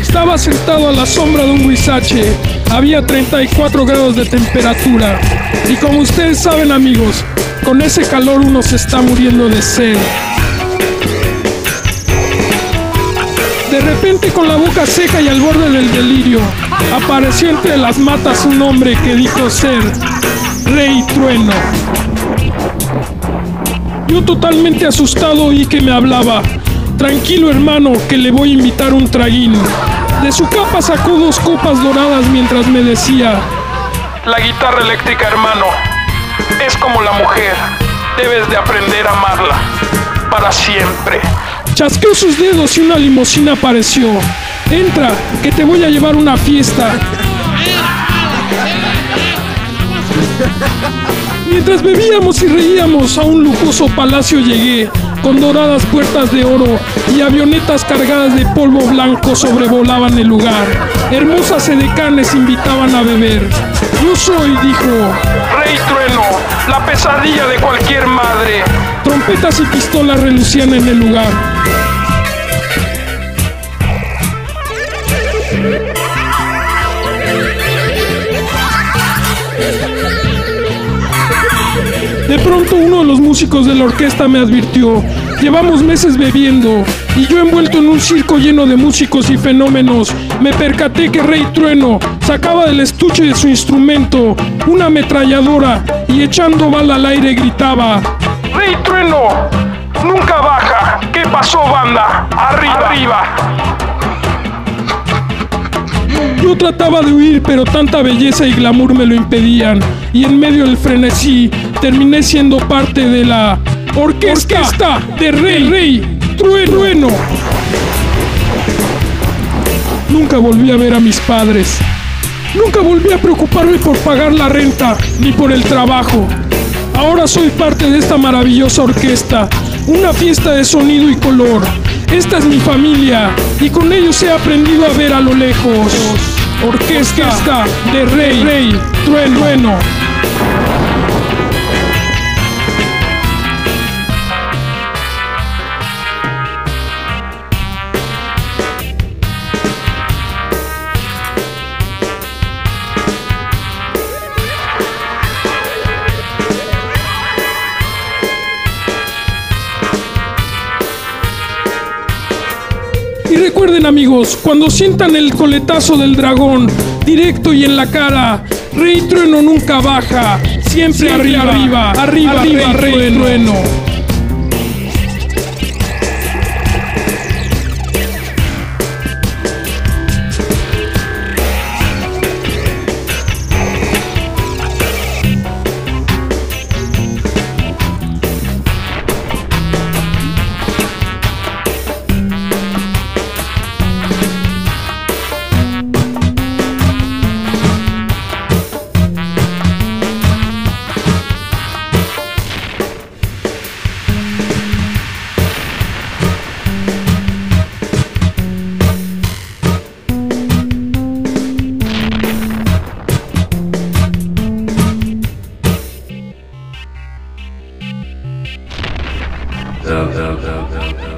Estaba sentado a la sombra de un huizache. Había 34 grados de temperatura. Y como ustedes saben amigos, con ese calor uno se está muriendo de sed. De repente con la boca seca y al borde del delirio, apareció entre las matas un hombre que dijo ser Rey Trueno. Yo totalmente asustado oí que me hablaba. Tranquilo hermano, que le voy a invitar un traguín. De su capa sacó dos copas doradas mientras me decía, La guitarra eléctrica, hermano, es como la mujer. Debes de aprender a amarla para siempre. Chasqueó sus dedos y una limusina apareció. Entra, que te voy a llevar una fiesta. Mientras bebíamos y reíamos a un lujoso palacio llegué, con doradas puertas de oro y avionetas cargadas de polvo blanco sobrevolaban el lugar. Hermosas edecanes invitaban a beber. Yo soy, dijo, Rey Trueno, la pesadilla de cualquier madre. trompetas y pistolas relucían en el lugar. Pronto uno de los músicos de la orquesta me advirtió, llevamos meses bebiendo y yo envuelto en un circo lleno de músicos y fenómenos, me percaté que Rey Trueno sacaba del estuche de su instrumento una ametralladora y echando bala al aire gritaba, Rey Trueno, nunca baja. ¿Qué pasó, banda? Arriba, arriba. Yo trataba de huir, pero tanta belleza y glamour me lo impedían. Y en medio del frenesí, terminé siendo parte de la orquesta, de Rey, Rey Trueno. Nunca volví a ver a mis padres. Nunca volví a preocuparme por pagar la renta ni por el trabajo. Ahora soy parte de esta maravillosa orquesta, una fiesta de sonido y color. Esta es mi familia y con ellos he aprendido a ver a lo lejos. Orquesta de Rey, Rey Trueno. Y recuerden amigos, cuando sientan el coletazo del dragón, directo y en la cara, Rey Trueno nunca baja, siempre, arriba, arriba, arriba, arriba, Rey Trueno. da da da da